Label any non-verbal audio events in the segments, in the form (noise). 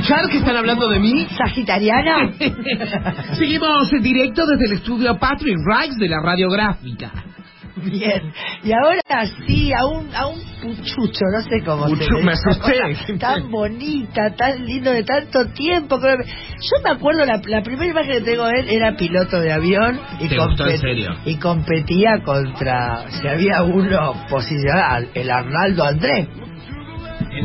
escuchar que están hablando de mí? ¿Sagitariana? (laughs) Seguimos en directo desde el estudio Patrick Rice de la radiográfica. Bien. Y ahora sí, a un, a un puchucho, no sé cómo se Puchu- le me asusté. (laughs) Tan bonita, tan lindo de tanto tiempo. Yo me acuerdo, la, la primera imagen que tengo de él era piloto de avión y, y competía contra, si había uno posicionado, el Arnaldo Andrés.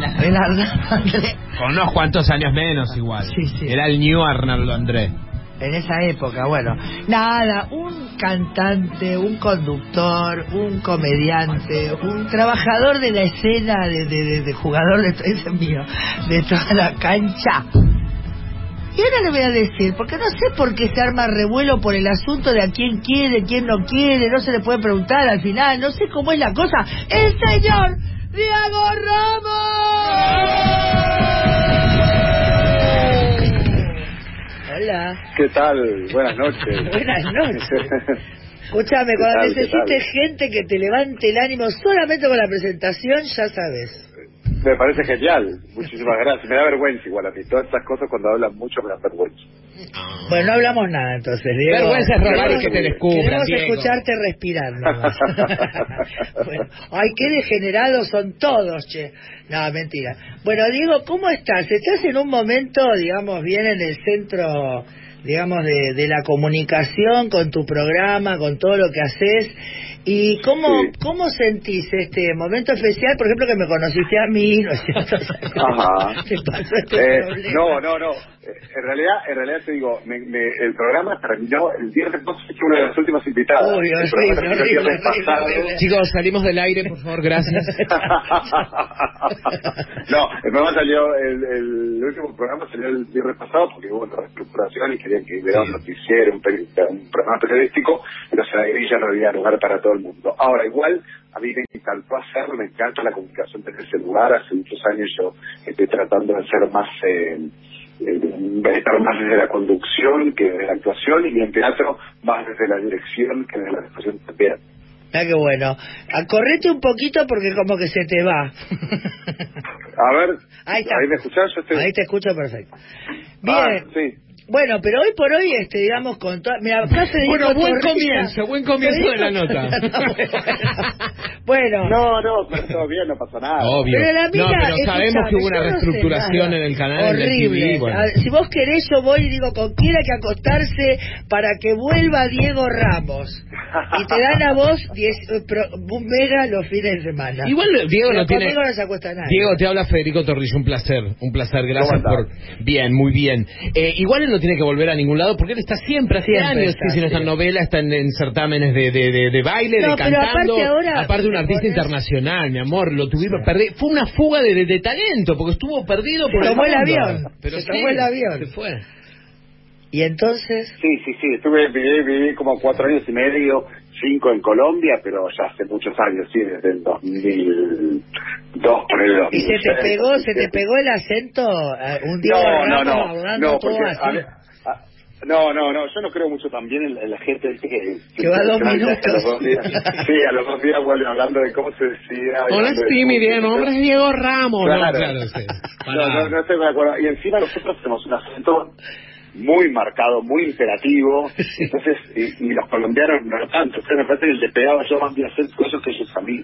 El Arnaldo Andrés. Con unos cuantos años menos igual. Sí, sí. Era el New Arnaldo André. En esa época, bueno, nada, un cantante, un conductor, un comediante, un trabajador de la escena, de, de, de- de jugador de ese es (laughs) mío, de toda la cancha. Y ahora le voy a decir, porque no sé por qué se arma revuelo por el asunto de a quién quiere, quién no quiere, no se le puede preguntar al final, no sé cómo es la cosa. ¡El señor Diego Ramos! Hola. ¿Qué tal? Buenas noches. Buenas noches. (laughs) Escúchame, ¿Qué cuando necesites gente que te levante el ánimo solamente con la presentación, ya sabes. Me parece genial. Muchísimas gracias. Me da vergüenza igual a mí. Todas estas cosas cuando hablan mucho me dan vergüenza. Bueno, no hablamos nada entonces, Diego. Vergüenza es robar y que te descubran, Queremos Diego. escucharte respirar nomás. (laughs) Bueno, ay, qué degenerados son todos, che. No, mentira. Bueno, Diego, ¿cómo estás? ¿Estás en un momento, digamos, bien en el centro, digamos, de, de la comunicación con tu programa, con todo lo que haces? ¿Y cómo, Sí. cómo sentís este momento especial, por ejemplo, que me conociste a mí, ¿no es cierto? Ajá. (laughs) Pasó este Eh, no, no, no. En realidad, en realidad te digo, me- me- el programa terminó el viernes, no sé, fue una de las últimas invitadas. Uy, El horrible, programa terminó el horrible, viernes horrible, pasado. horrible. Chicos, salimos del aire, por favor, gracias. (laughs) no, el programa salió, el, el último programa salió el viernes pasado porque hubo una reestructuración y querían que hubiera un noticiero, un, peri- un programa periodístico, entonces ahí ya no había lugar para todo el mundo. Ahora, igual, a mí me encantó hacerlo, me encanta la comunicación desde ese lugar, hace muchos años yo estoy tratando de ser más... Eh, eh, estar más desde la conducción que desde la actuación y en teatro más desde la dirección que desde la actuación también. Ah, qué bueno. Ah, correte un poquito porque como que se te va. A ver, Ahí está. me escuchás? Yo estoy... Ahí te escucho perfecto. Bien. Ah, sí. Bueno, pero hoy por hoy, este, digamos, con toda... Mira, Bueno, buen comienzo, buen comienzo de la nota. (laughs) bueno, No, no, pero todo bien, no pasa nada. Obvio. pero la mina, no, pero sabemos que hubo una no reestructuración nada. en el canal de Horrible. TV. Bueno. Ver, si vos querés, yo voy y digo con quién hay que acostarse para que vuelva Diego Ramos. Y te dan a vos diez, eh, pro- un mega los fines de semana. Igual Diego Pero no tiene. no se acuesta nadie. Diego, te habla Federico Torrillo, un placer, un placer, gracias ¿Cómo por... Bien, muy bien. Eh, igual él no tiene que volver a ningún lado porque él está siempre, hace Siempre años, está, sí, está en sí. novela, está en, en certámenes de, de, de, de baile, No, de cantando, aparte ahora aparte un artista pones- internacional, mi amor, lo tuvimos perdido, fue una fuga de, de, de talento, porque estuvo perdido por Se tomó el avión, Pero se sí, tomó el avión. Se fue. Y entonces... Sí, sí, sí, estuve, viví, viví como cuatro años y medio, cinco en Colombia, pero ya hace muchos años, sí, desde el 2002, por el ¿Y se te pegó, se te pegó el acento eh, un día No, no, no, hablando no, todo porque, así? a ver, a- no, no, no, yo no creo mucho también en, en la gente ¿viste, que, Que va dos a los minutos. dos días- (laughs) sí, a los dos días vuelve hablando de cómo se decía. Hola, sí, mi nombre es Diego Ramos. No, Claro. claro, sí. (laughs) No, no, no estoy de acuerdo. Y encima nosotros tenemos un acento muy marcado, muy imperativo. (laughs) Entonces, y, y los colombianos no tanto. Entonces me parece que le pegaba yo más mi acento cosas que ellos a mí.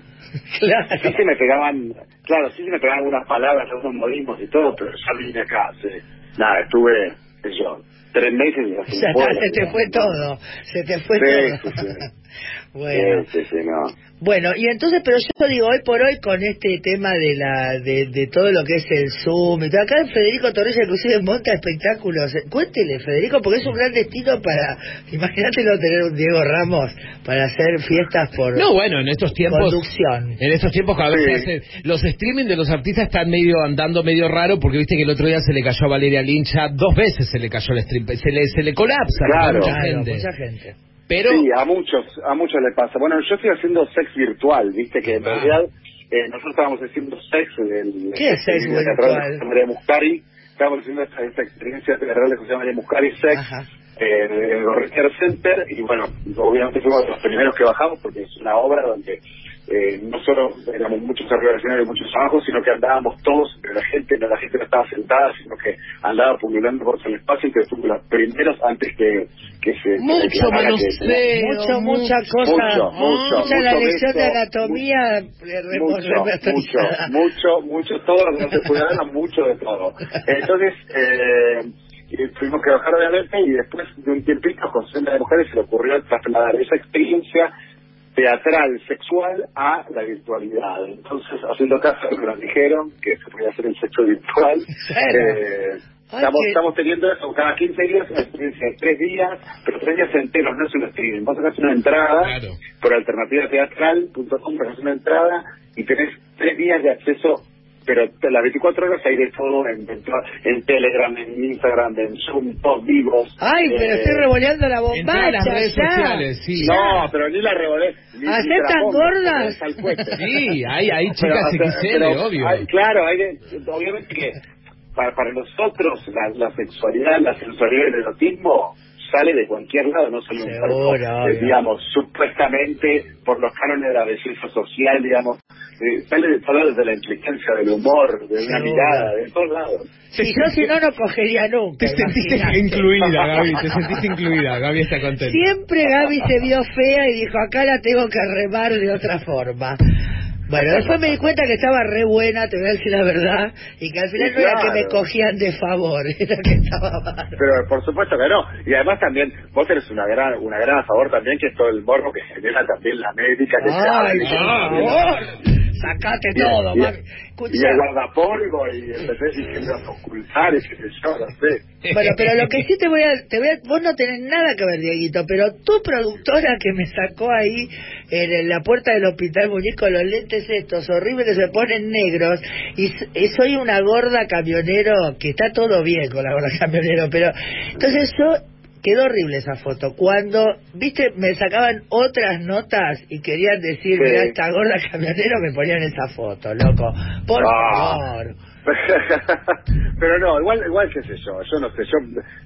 Claro. Sí se me pegaban, claro, sí se me pegaban algunas palabras, algunos modismos y todo, pero ya vine acá. hace- nada, estuve, qué yo, tres meses y así fue. está, se te fue todo, se te fue Sí, todo. sí, sí. (laughs) bueno, Sí, sí, sí, no. bueno, y entonces, pero yo digo, hoy por hoy con este tema de la de, de todo lo que es el Zoom y todo, acá Federico Torres inclusive monta espectáculos. Cuéntele, Federico, porque es un gran destino para, (laughs) imagínate no tener un Diego Ramos para hacer fiestas por No, bueno, en estos tiempos... conducción. En estos tiempos cada vez Sí. los streaming de los artistas están medio andando medio raro porque viste que el otro día se le cayó a Valeria Lincha, dos veces se le cayó el stream, se le, se le colapsa Claro. a mucha Claro, gente. mucha gente. Pero Sí, a muchos, a muchos les pasa. Bueno, yo estoy haciendo sex virtual, viste que en Ah. realidad eh, nosotros estábamos haciendo sex del ¿Qué es sex virtual? de Muscari, estábamos haciendo esta, esta experiencia teatral de José María Muscari sex Ajá. eh, en el Gorrister Center y bueno, obviamente fuimos los primeros que bajamos porque es una obra donde eh, no solo éramos muchos y muchos trabajos, sino que andábamos todos entre la gente, no la gente no estaba sentada, sino que andaba pululando por el espacio y que fuimos los primeros antes que, que se... Mucho mucho, mucha cosa, mucho, mucho, mucha la lección de anatomía, mucho, mucho, mucho, mucho, todo lo que se puede mucho de todo. Entonces, eh, tuvimos que bajar obviamente y después de un tiempito con Senda de Mujeres se le ocurrió trasladar esa experiencia teatral sexual a la virtualidad. Entonces, haciendo caso a lo que nos dijeron, que se podía hacer el sexo virtual, eh, estamos, estamos teniendo eso cada 15 días, una experiencia de tres días, pero tres días enteros, no es un streaming. Vos sacás una entrada por alternativateatral.com, sacás una entrada y tenés tres días de acceso pero las 24 horas hay de todo en, en, Telegram, en Instagram, en Zoom, todos vivos. Ay, pero estoy eh, revoleando la bombacha. En las redes sociales, sí. No, pero ni la revolé. ¿Aceptan gordas? Sí, hay, hay chicas XL, obvio. claro, hay obviamente que para, para nosotros la, la sexualidad, la sensualidad y el erotismo sale de cualquier lado, no solo un cuerpo, eh, digamos, supuestamente por los cánones de la belleza social, digamos, eh, sale de todos lados, de la inteligencia, del humor, de una mirada, de todos lados. Si yo si no, no cogería nunca. Te sentiste incluida, Gaby, te sentiste incluida, Gaby está contenta. Siempre Gaby se vio fea y dijo, acá la tengo que remar de otra forma. Bueno, después me di cuenta que estaba re buena, te voy a decir la verdad, y que al final no era que me cogían de favor, (laughs) era que estaba mal. Pero por supuesto que no. Y además también, vos tenés una gran, una gran a favor también, que es todo el morbo que genera también la médica. Que ¡Ay, por favor! Sacate todo. Y, y, el guardapolvo y empecé los ocultares, qué sé yo, no sé. Bueno, pero lo que sí te voy a, te voy a, vos no tenés nada que ver, Dieguito, pero tu productora que me sacó ahí en la puerta del hospital muñeco los lentes estos horribles se ponen negros y, y soy una gorda camionero que está todo bien con la gorda camionero, pero entonces yo quedó horrible esa foto. Cuando, viste, me sacaban otras notas y querían decir, mira, esta gorda camionero, me ponían esa foto, loco. Por ah. favor. (laughs) Pero no, igual, igual qué sé yo, yo no sé, yo,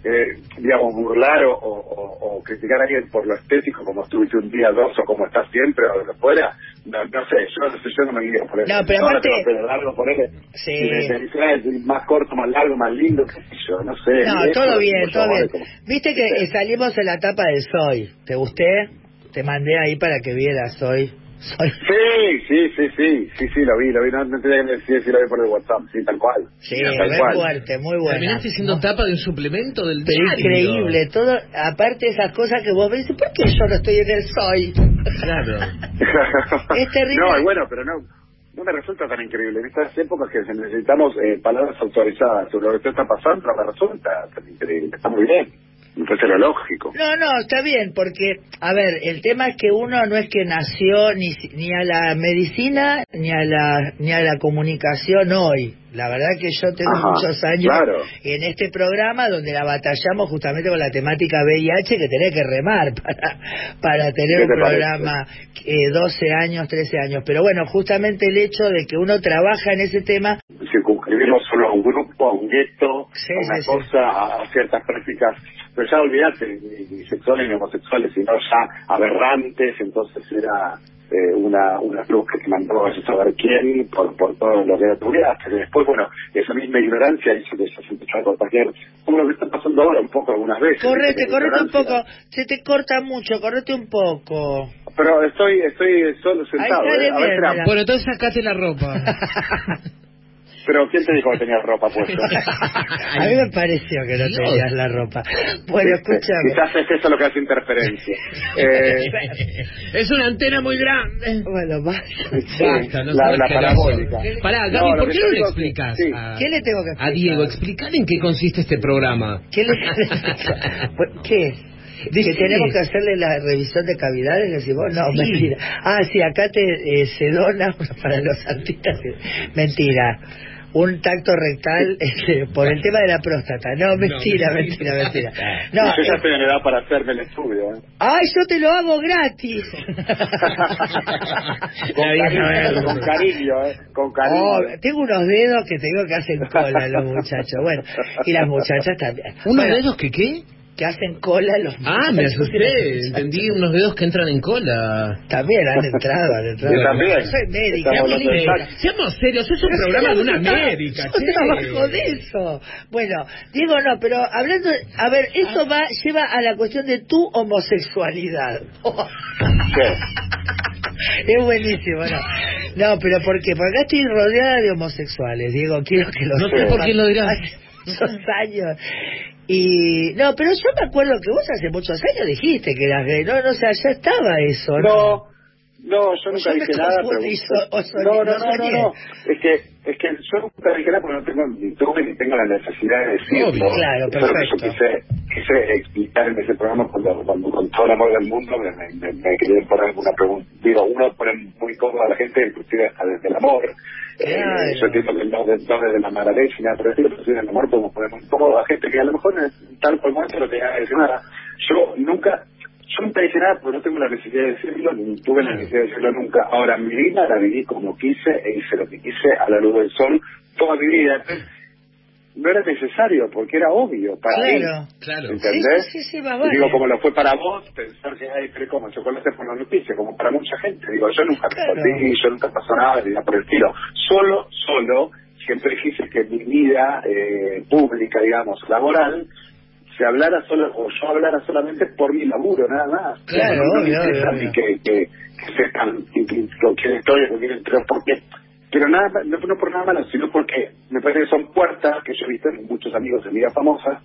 eh, digamos, burlar o, o, criticar a alguien por lo estético, como estuviste un día, dos, o como estás siempre, o lo que fuera, no, no sé, yo no sé, yo no me guío por eso. No, pero aparte... pero largo, por él, sí. más corto, más largo, más lindo, qué sé yo, no sé. No, todo bien, todo bien. Viste que salimos en la tapa de Soy, ¿te gusté? Te mandé ahí para que vieras Soy. Sí, sí, sí, sí, sí, sí, lo vi, lo vi, no, no tenía que decir si lo vi por el WhatsApp, sí, tal cual. Sí, muy fuerte, muy bueno. Terminaste siendo tapa de un suplemento del diario. Increíble, todo, aparte de esas cosas que vos ves, ¿por qué yo no estoy en el soy? Claro. (laughs) es terrible. No, bueno, pero no, no me resulta tan increíble. En estas épocas que necesitamos eh, palabras autorizadas sobre lo que está pasando, no me resulta tan increíble. Está muy bien entonces lógico. No, no, está bien, porque, a ver, el tema es que uno no es que nació ni, ni a la medicina ni a la, ni a la comunicación hoy. La verdad que yo tengo muchos años en este programa donde la batallamos justamente con la temática VIH que tenés que remar (laughs) para, para tener un programa eh, 12 años, 13 años. Pero bueno, justamente el hecho de que uno trabaja en ese tema... Circunscribirnos solo a un grupo, a un gueto, a una cosa, a ciertas prácticas pero ya olvidate, ni, sexuales ni homosexuales, sino ya aberrantes, entonces era eh, una una cruz que te mandó a saber quién por, por todo lo que tuviste. Y después, bueno, esa misma ignorancia hizo que se empezó a contagiar, como lo que está pasando ahora un poco algunas veces. Correte, correte un poco, se te corta mucho, correte un poco. Pero estoy estoy solo sentado. eh. a ver, bueno, entonces sacate la ropa. (laughs) Pero ¿quién te dijo que tenías ropa puesta? (laughs) a mí me pareció que no tenías la ropa. Bueno, escúchame. Quizás es eso lo que hace interferencia. (laughs) eh... (laughs) Es una antena muy grande. Bueno, basta. no la, la parabólica. Pará, Gaby, ¿por qué no le explicas? ¿Qué le tengo que explicar? A Diego, explicar en qué consiste este programa. ¿Qué le ¿Qué? Dice, tenemos que hacerle la revisión de cavidades, decimos, no, mentira. Ah, sí, acá te eh, se dona para los artistas. Mentira un tacto rectal este, por el tema de la próstata. No, mentira, mentira, mentira. (laughs) No, yo ya estoy en edad para hacerme el estudio. ¿eh? Ay, yo te lo hago gratis. (laughs) con, cariño, con cariño, ¿eh? Con cariño. Oh, tengo unos dedos que te digo que hacen cola los muchachos. Bueno, y las muchachas también. ¿Unos dedos que qué? Que hacen cola los Ah, me asusté. Entendí unos dedos que entran en cola. También han entrado, han entrado. Yo también. Yo soy médica. Seamos serios, es un programa de una médica, trabajo de eso. Bueno, Diego, no, pero hablando, a ver, eso va, lleva a la cuestión de tu homosexualidad. (laughs) Es buenísimo, ¿no? No, pero ¿por qué? Porque acá estoy rodeada de homosexuales, Diego, quiero que lo No sé por qué lo dirás. Hace años. Y, no, pero yo me acuerdo que vos hace muchos años dijiste que eras gay, no, no, o sea, ya estaba eso, ¿no? No, no, yo nunca Yo dije nada, pero... no, no, no no, no, es que, es que yo nunca dije nada porque no tengo ni tuve ni tengo la necesidad de decirlo. Obvio, claro, perfecto. yo quise, quise explicar en ese programa cuando, cuando con todo el amor del mundo me, me, me, me quería poner alguna pregunta. Digo, uno pone muy cómoda a la gente, inclusive hasta desde el amor. Eh, yo entiendo que no, de- no desde la nada, pero pero sí, desde el amor podemos poner muy cómodo a la gente que a lo mejor en tal momento no tenía que decir nada. Yo nunca, yo nunca dije nada porque no tengo la necesidad de decirlo, ni tuve la necesidad de decirlo nunca. Ahora, mi vida la viví como quise e hice lo que quise a la luz del sol toda mi vida. No era necesario porque era obvio para mí. Claro. Claro. ¿Entendés? Sí, sí, sí, Y vale. Digo, como lo fue para vos, pensar que hay pero como chocolate por la noticia, como para mucha gente. Digo, yo nunca me Claro. perdí, yo nunca pasó nada, ni por el estilo. Solo, solo, siempre quise que mi vida eh, pública, digamos, laboral, se hablara solo, o yo hablara solamente por mi laburo, nada más. Claro, no, no me obvio, obvio. que, que, que sepan que- que- quién estoy, quién entré, porque pero nada no, no por nada malo, sino porque me parece que son puertas que yo he visto en muchos amigos de vida famosas,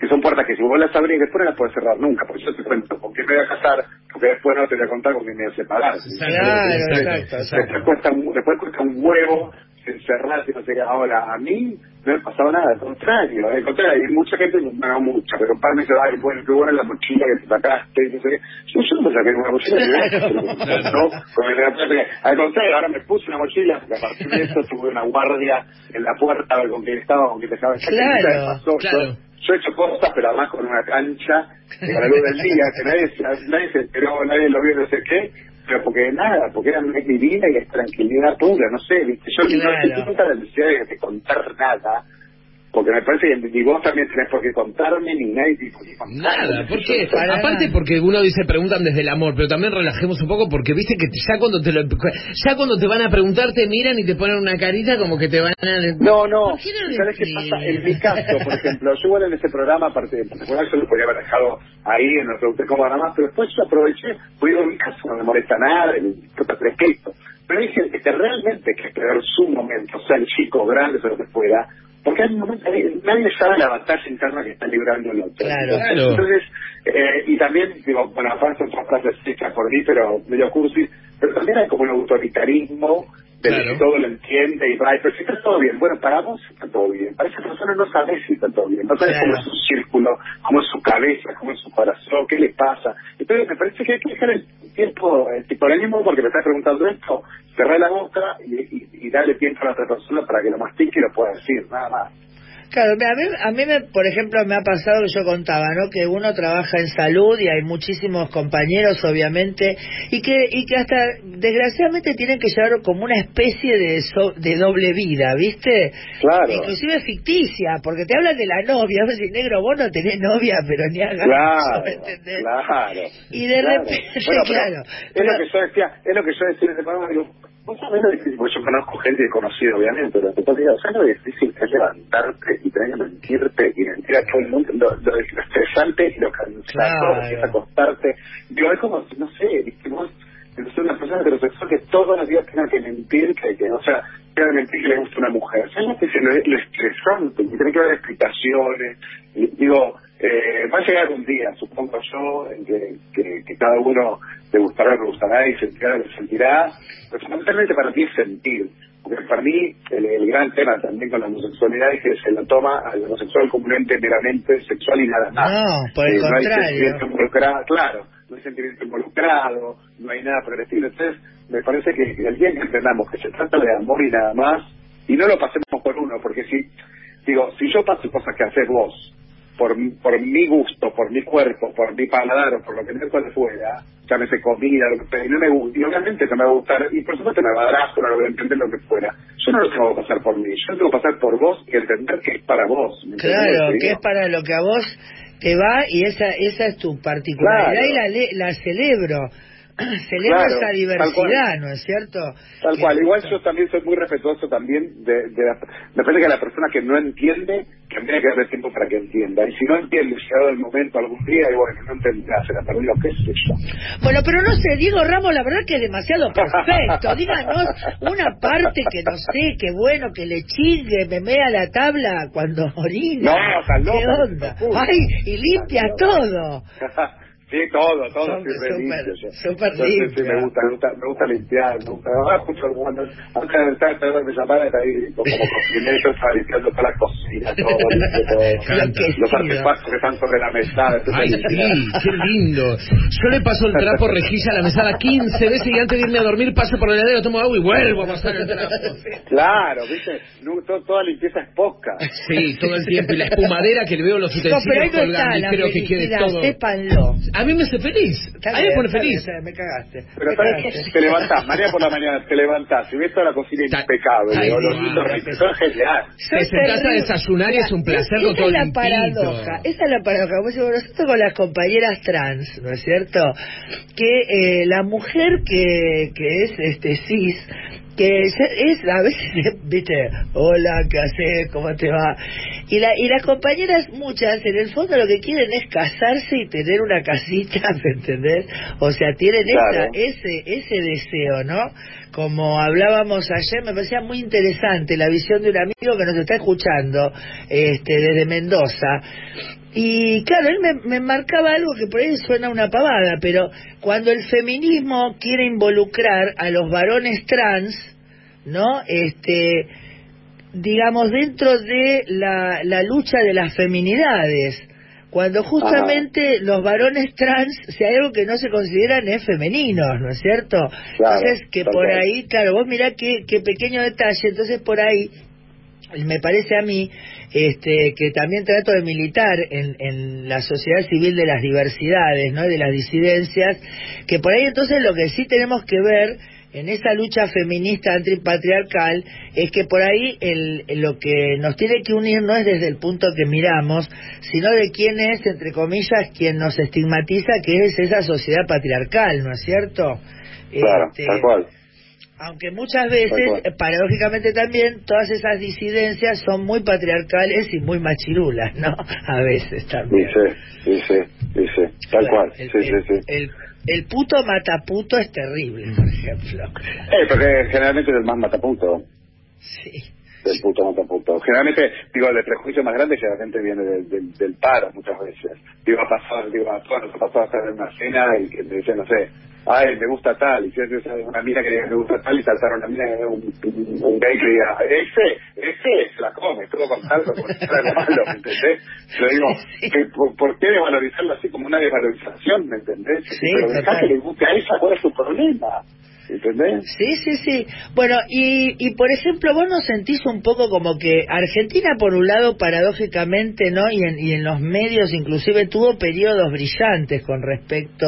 que son puertas que si vos las abrís después no las puedes cerrar nunca, porque yo te cuento con quién me voy a casar, porque después no te voy a contar con quién me voy a separar. Claro, exacto, Después cuesta, un- después cuesta un huevo encerrarse y no sé qué. Ahora, a mí no me ha pasado nada, al contrario, al contrario, hay mucha gente, no no mucha, pero un par me dice, ay, bueno, qué buena la mochila que te sacaste, no sé qué. Yo, no me saqué una mochila, Claro. no, con el- al contrario, ahora me puse una mochila, porque a partir de eso tuve una guardia en la puerta a ver con quién estaba, con quién dejaba Claro, me pasó, claro. Yo, yo he hecho cosas, pero además con una cancha, a la luz del día, que nadie, se- nadie se enteró, nadie lo vio, no sé qué, pero porque nada, porque era mi vida y es tranquilidad pura, no sé, viste, yo Claro. no tengo nunca la necesidad de contar nada, porque me parece que ni vos también tenés por qué contarme, ni nadie qué contarme. Nada, ¿por qué? Para Aparte porque uno dice preguntan desde el amor, pero también relajemos un poco porque viste que ya cuando te lo, ya cuando te van a preguntar te miran y te ponen una carita como que te van a No, no. ¿Por qué no ¿Sabes qué pasa? En mi caso, por ejemplo, yo igual en ese programa, aparte de particular, yo lo podría haber dejado ahí en el pregunté cómo nada más, pero después yo aproveché, digo, en mi caso no me molesta nada, el respeto. Pero hay gente que realmente hay que esperar su momento, sea el chico, grande, o lo que fuera, porque hay un momento, nadie, nadie sabe la batalla interna que está librando el otro. Claro. Claro. Entonces, eh, y también, digo, bueno, aparte otras frases hechas por mí, pero medio cursi, pero también hay como un autoritarismo Claro. que todo lo entiende y va, pero si está todo bien, bueno, para vos está todo bien, para esa persona no sabes si está todo bien, no sabes Claro. cómo es su círculo, cómo es su cabeza, cómo es su corazón, qué le pasa. Entonces me parece que hay que dejar el tiempo, el tipolanismo, porque me estás preguntando esto, cerrar la boca y, y, y darle tiempo a la otra persona para que lo mastique y lo pueda decir, nada más. Claro, a mí, a mí me, por ejemplo, me ha pasado que yo contaba, ¿no? Que uno trabaja en salud y hay muchísimos compañeros, obviamente, y que, y que hasta, desgraciadamente, tienen que llevar como una especie de, so- de doble vida, ¿viste? Claro. Inclusive ficticia, porque te hablan de la novia, vos decís, negro, vos no tenés novia, pero ni hagas Claro, ¿me entendés? claro. Y de Claro. repente, (laughs) Bueno, claro. Es pero- lo que yo decía, es lo que yo decía vos sabés lo difícil, porque yo conozco gente conocida, obviamente, pero te digo, ¿sabes lo difícil que es levantarte y tener que mentirte y mentir a todo el mundo? Lo, lo, lo estresante y lo cansado Claro. que es acostarte. Digo, es como, no sé, viste, vos, sé, una persona heterosexual que todos los días tenga que mentir, que, que o sea, tenga que mentir que le gusta una mujer. ¿Sabes lo que es lo, lo estresante? Que tiene que haber explicaciones. Y, digo, eh, va a llegar un día, supongo yo, en que, que, que cada uno le gustará lo que gustará y sentirá lo que sentirá. Pero fundamentalmente para mí es sentir. Porque para mí el, el gran tema también con la homosexualidad es que se lo toma al homosexual como un ente meramente sexual y nada más. No, por el Eh, no hay contrario. sentimiento involucrado, claro, no hay sentimiento involucrado, no hay nada por el estilo. Entonces, me parece que el día que entendamos que se trata de amor y nada más, y no lo pasemos por uno, porque si, digo, si yo paso cosas que haces vos, por, mi- por mi gusto, por mi cuerpo, por mi paladar o por lo que cual fuera, llámese comida, lo que no me gusta, y obviamente no me va a gustar, y por supuesto me va a dar asco, no lo voy a entender lo que fuera. Yo no lo tengo que pasar por mí, yo tengo que pasar por vos y entender que es para vos. ¿me Claro, que es para lo que a vos te va y esa esa es tu particularidad Claro. y la, la celebro. (clears throat) Celebro Claro, esa diversidad. ¿no es cierto? Tal Que- cual, igual yo también soy muy respetuoso también de, de la, me parece que la persona que no entiende, que tiene que darle tiempo para que entienda, y si no entiende, llegado el momento algún día, y bueno, no entenderá, se la perdió, qué sé yo. Bueno, pero no sé, Diego Ramos, la verdad que es demasiado perfecto. (laughs) Díganos una parte que no sé, que bueno, que le chingue, me mea la tabla cuando (laughs) orina. No, loca, ¿Qué onda? Ay, y limpia todo. (laughs) Sí, todo, todo, Súper, limpio yo. súper sí, me gusta, me gusta, me gusta limpiar, me gusta, ah, escucho algunos, antes de ahí como estaba limpiando toda la todo. Los artefactos que están sobre la mesada, Ay, está sí, qué lindo. Yo le paso el trapo rejilla a la mesada 15 veces y antes de irme a dormir paso por el heladero, tomo agua y vuelvo a pasar el trapo. Claro, viste, No, to- toda limpieza es posca. Sí, todo el tiempo. Y la espumadera que le veo los No, pero utensilios ahí no está colgando y la espero que quede todo. sépanlo. A mí me hace feliz. Está A mí me pone está feliz. está bien, me cagaste. Pero me sabes cagaste. que te levantás, mañana por la mañana te levantás y ves toda la cocina impecable, los sí, lindos sí. ricos, eso es genial. Soy Te sentás a. desayunar y es un placer Esa con todo es la paradoja, esa es la paradoja. Como decimos nosotros con las compañeras trans, ¿no es cierto? Que eh, la mujer que, que es este cis, que es, es a veces, (laughs) viste, hola, ¿qué haces? ¿Cómo te va? Y, la, y las compañeras, muchas, en el fondo lo que quieren es casarse y tener una casita, (laughs) ¿me entendés? O sea, tienen Claro. esa, ese, ese deseo, ¿no? Como hablábamos ayer, me parecía muy interesante la visión de un amigo que nos está escuchando este, desde Mendoza. Y claro, él me, me marcaba algo que por ahí suena una pavada, pero cuando el feminismo quiere involucrar a los varones trans, ¿no? Este, digamos, dentro de la, la lucha de las feminidades, cuando justamente los varones trans, si hay algo que no se consideran es femeninos, ¿no es cierto? Claro, entonces, que por ahí, claro, vos mirá qué, qué pequeño detalle, entonces por ahí, me parece a mí, este, que también trato de militar en, en la sociedad civil de las diversidades, ¿no? Y de las disidencias, que por ahí entonces lo que sí tenemos que ver en esa lucha feminista antipatriarcal es que por ahí el, lo que nos tiene que unir no es desde el punto que miramos, sino de quién es, entre comillas, quien nos estigmatiza, que es esa sociedad patriarcal, ¿no es cierto? Claro, Este, tal cual. Aunque muchas veces, eh, paradójicamente también, todas esas disidencias son muy patriarcales y muy machirulas, ¿no? A veces también. Dice, dice, dice, tal Bueno, cual. El, Sí, sí, el- sí. el- el puto mataputo es terrible, por ejemplo. Eh, porque generalmente es el más mataputo. Sí. del puto mataputo. Generalmente, digo, el prejuicio más grande generalmente viene del, del, del paro muchas veces. Digo, ha pasado, digo, ha pasado a estar en una cena y que te dicen, no sé, ay, me gusta tal, y si es una mina que me gusta tal y saltaron una mina que un, un, un gay que diga, ese, ese se la come, todo con salsa, con algo malo, ¿me entendés? Yo digo, (laughs) por, ¿por qué desvalorizarlo así como una desvalorización, ¿me entendés? Sí, Pero dejá que le guste a ella, ¿cuál es su problema? Sí, sí, sí. Bueno, y, y por ejemplo, vos no sentís un poco como que Argentina, por un lado, paradójicamente, ¿no? Y en, y en los medios, inclusive, tuvo periodos brillantes con respecto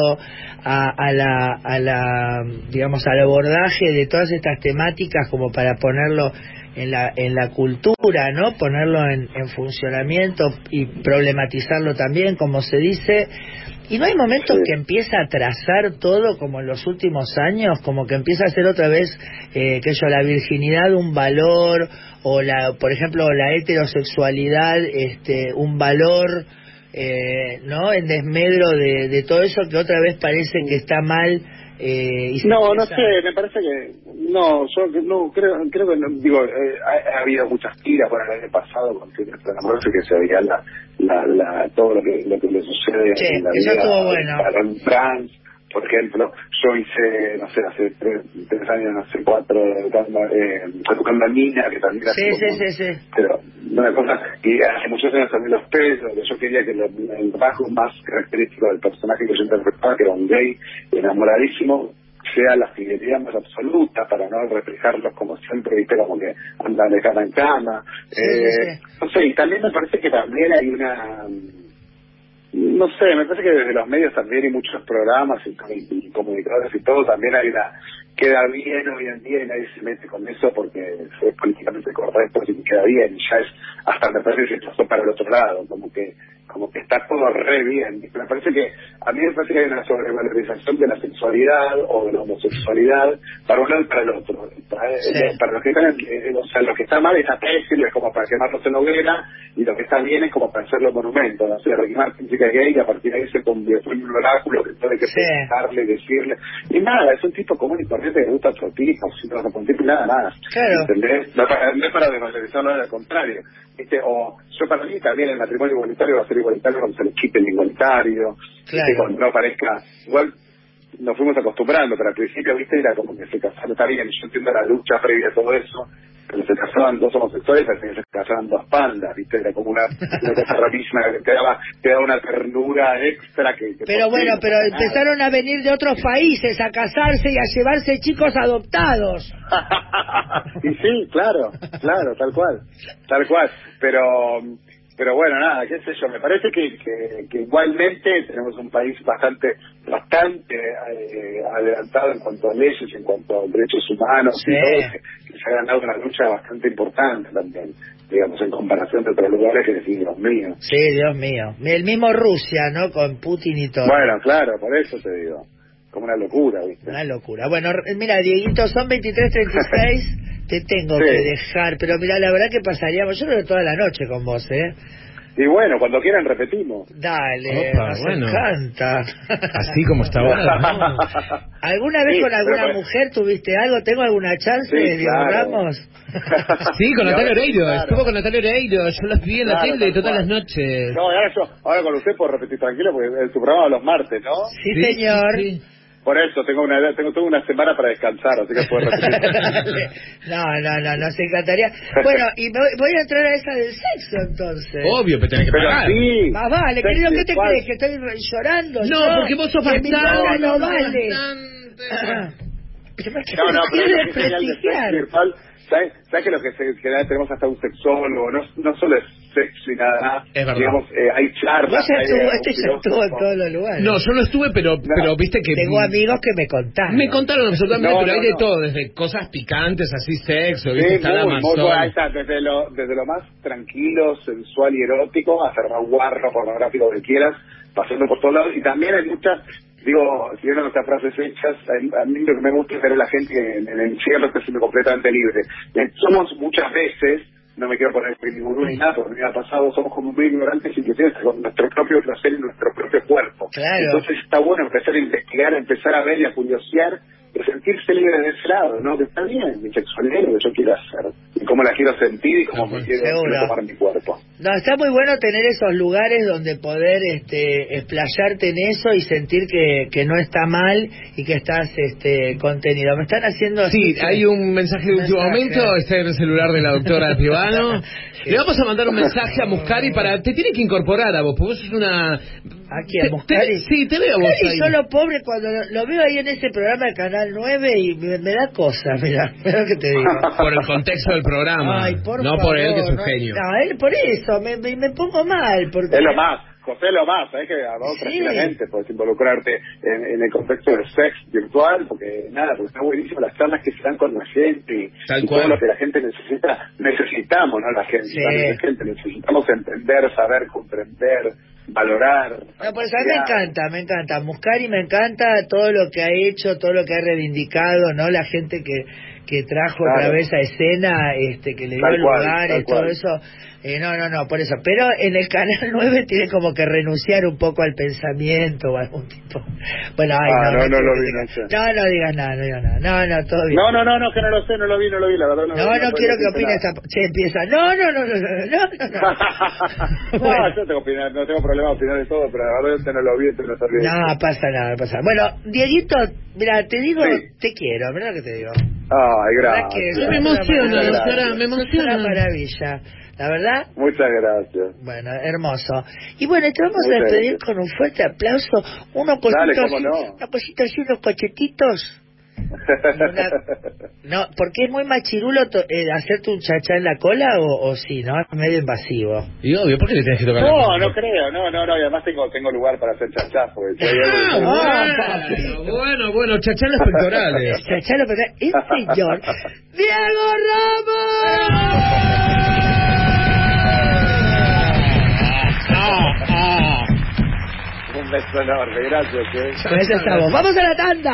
a, a la, a la, digamos, al abordaje de todas estas temáticas, como para ponerlo en la, en la cultura, ¿no? Ponerlo en, en funcionamiento y problematizarlo también, como se dice. ¿Y no hay momentos Sí. que empieza a trazar todo como en los últimos años? Como que empieza a ser otra vez, eh, que yo, la virginidad un valor, o la, por ejemplo, la heterosexualidad, este, un valor, eh, ¿no? En desmedro de, de todo eso que otra vez parece que está mal. Eh, y No, no sé, me parece que no, yo no creo, creo que no, digo, eh, ha, ha habido muchas tiras por el año pasado con Amoroso que se veía la, la, la, todo lo que, lo que le sucede Sí, en la vida bueno. varón trans, por ejemplo, yo hice, no sé, hace tres, tres años, no sé, cuatro, educando, eh, educando a Nina, que también Sí, hace sí, como- sí, sí. pero una cosa, y hace muchos años también los pesos, yo quería que lo- el rasgo más característico del personaje que yo interpretaba, que era un gay enamoradísimo, sea la fidelidad más absoluta para no reflejarlos como siempre, viste, como que andan de cama en cama. Sí, eh, sí. No sé, y también me parece que también hay una... No sé, me parece que desde los medios también y muchos programas y, y, comunicadores y todo también hay una queda bien hoy en día y nadie se mete con eso porque es políticamente correcto y queda bien y ya es hasta me parece que se pasó para el otro lado como que como que está todo re bien. Me parece que, a mí me parece que hay una sobrevalorización de la sexualidad o de la homosexualidad para un lado y para el otro. Para, eh, los que están, eh, o sea, lo que está mal es pésimo, es como para quemarlo en hoguera, y lo que está bien es como para hacerlo monumento. ¿no? O sea, Ricky Martin chica gay y a partir de ahí se convirtió en un oráculo que tiene que pensarle, decirle. Y nada, es un tipo común y corriente que gusta otro tipo, sin y nada más. Claro. ¿Entendés? No, para, no es para desvalorizarlo, al contrario. ¿Viste? O yo para mí también el matrimonio igualitario va a ser igualitario cuando se le quite el igualitario, claro. cuando no parezca, igual nos fuimos acostumbrando, pero al principio, viste, era como que se casaron, está bien, yo entiendo la lucha previa a todo eso, pero se casaban dos homosexuales, que se casaban dos pandas, viste, era como una, una cosa rarísima, que te daba, te daba una ternura extra que... pero bueno, pero empezaron a venir de otros países a casarse y a llevarse chicos adoptados. (laughs) y sí, claro, claro, tal cual, tal cual, pero pero bueno, nada, qué sé yo, me parece que, que, igualmente tenemos un país bastante bastante eh, adelantado en cuanto a leyes, en cuanto a derechos humanos, y que, se ha ganado una lucha bastante importante también, digamos, en comparación de otros lugares que decís, Dios mío. Sí, Dios mío. El mismo Rusia, ¿no? Con Putin y todo. Bueno, claro, por eso te digo. Como una locura, ¿viste? Una locura. Bueno, mira, Dieguito, son 23.36. (laughs) te tengo que dejar, pero mira, la verdad que pasaríamos, yo creo toda la noche con vos, ¿eh? Y bueno, cuando quieran repetimos. Dale, nos encanta. Así como está ahora. (laughs) ¿Alguna vez con alguna mujer tuviste algo? ¿Tengo alguna chance de Ramos? (laughs) sí, con Natalia Oreiro. Estuvo con Natalia Oreiro. Yo los vi en la tele todas las noches. No, ahora, yo, ahora con usted puedo repetir tranquilo porque es su programa los martes, ¿no? Sí, señor. Por eso tengo una tengo toda una semana para descansar, así que puedo (laughs) no, no, no, nos encantaría. Bueno, y voy a entrar a esa del sexo entonces. Obvio, pero tenés que pero pagar. Sí, Más vale, querido, ¿qué te crees? ¿Que estoy llorando? No, porque vos sos bastante... No, no, vale. (laughs) no, no, pero es ¿Sabes, ¿Sabes que lo que se, que tenemos hasta un sexólogo? No, no solo es sexo y nada más. Es verdad. Digamos, eh, hay charlas. Vos estuvo, este ya estuvo en todos los lugares. No, yo no estuve, pero, pero viste que... Tengo amigos que me contaron. Me contaron absolutamente, (laughs) pero hay de todo, desde cosas picantes, así sexo, ¿viste? Sí, muy, muy, está, desde, lo, desde lo más tranquilo, sensual y erótico, hasta lo más guarro, pornográfico que quieras, pasando por todos lados. Y también hay muchas digo, siguiendo nuestras frases hechas, a, mí lo que me gusta es ver a la gente en, el encierro está siendo completamente libre. Eh, somos muchas veces, no me quiero poner ningún ni nada, porque me ha pasado, somos como muy ignorantes y que con nuestro propio placer y nuestro propio cuerpo. Entonces está bueno empezar a investigar, empezar a ver y a curiosear de sentirse libre de ese lado, ¿no? Que está bien, mi sexualidad lo que yo quiero hacer, y cómo la quiero sentir y cómo me quiero, tomar mi cuerpo. No, está muy bueno tener esos lugares donde poder este, explayarte en eso y sentir que, que no está mal y que estás este, contenido. Me están haciendo Sí, hay un mensaje de último momento, está en el celular de la doctora (laughs) Pivano. Le vamos a mandar un mensaje a Muscari para... Te tiene que incorporar a vos, porque vos sos una... Aquí a Muscari. sí, te veo a vos ahí. solo pobre cuando lo, veo ahí en ese programa de Canal 9 y me, da cosa, (laughs) mira, mira lo que te digo. Por el contexto del programa. Ay, por no por él que es un genio. No, él por eso, me, me, pongo mal. Porque... Es lo más. José lo más, ¿sabes? Que vos sí. tranquilamente puedes involucrarte en, el contexto del sex virtual, porque nada, porque está buenísimo las charlas que se dan con la gente y, todo lo que la gente necesita, necesitamos, ¿no? La gente, la gente necesitamos entender, saber, comprender, valorar. No, pues a mí me encanta, me encanta. Muscari me encanta todo lo que ha hecho, todo lo que ha reivindicado, ¿no? La gente que, que trajo otra vez a escena, este, que le dio lugares, todo eso eh, no, no, no, por eso. Pero en el canal 9 tiene como que renunciar un poco al pensamiento o algún tipo. Bueno, ay, ah, no, no, no, lo vi, no, no digas nada, no digas nada. No, no, todo bien. No, no, no, no, que no lo sé, no lo vi, no lo vi, la verdad. No, no, no, quiero que opine esta. Se empieza. No, no, no, no, no, no. bueno. no, yo tengo, opinar, no tengo problema de opinar de todo, pero la verdad este no lo vi, este no está bien. No, pasa nada, no pasa nada. Bueno, Dieguito, mira, te digo, te quiero, ¿verdad que te digo? Ay, gracias. me emociona, doctora, me emociona. Una maravilla. La verdad. Muchas gracias. Bueno, hermoso. Y bueno, te vamos a despedir con un fuerte aplauso. Uno cosita Dale, así, no. una cosita así, unos cachetitos. (laughs) no, porque es muy machirulo to- eh, hacerte un chachá en la cola o, o sí, ¿no? Es medio invasivo. Y obvio, ¿por qué le tienes que tocar la No, cola? no creo, no, no, no, y además tengo, tengo lugar para hacer chachá, porque Ah, algo Ah, bueno, bueno, bueno, chachá en los pectorales. Chachá lo pega- el señor (laughs) Diego Ramos. Beso enorme, gracias, eh. Con eso estamos. Vamos a la tanda.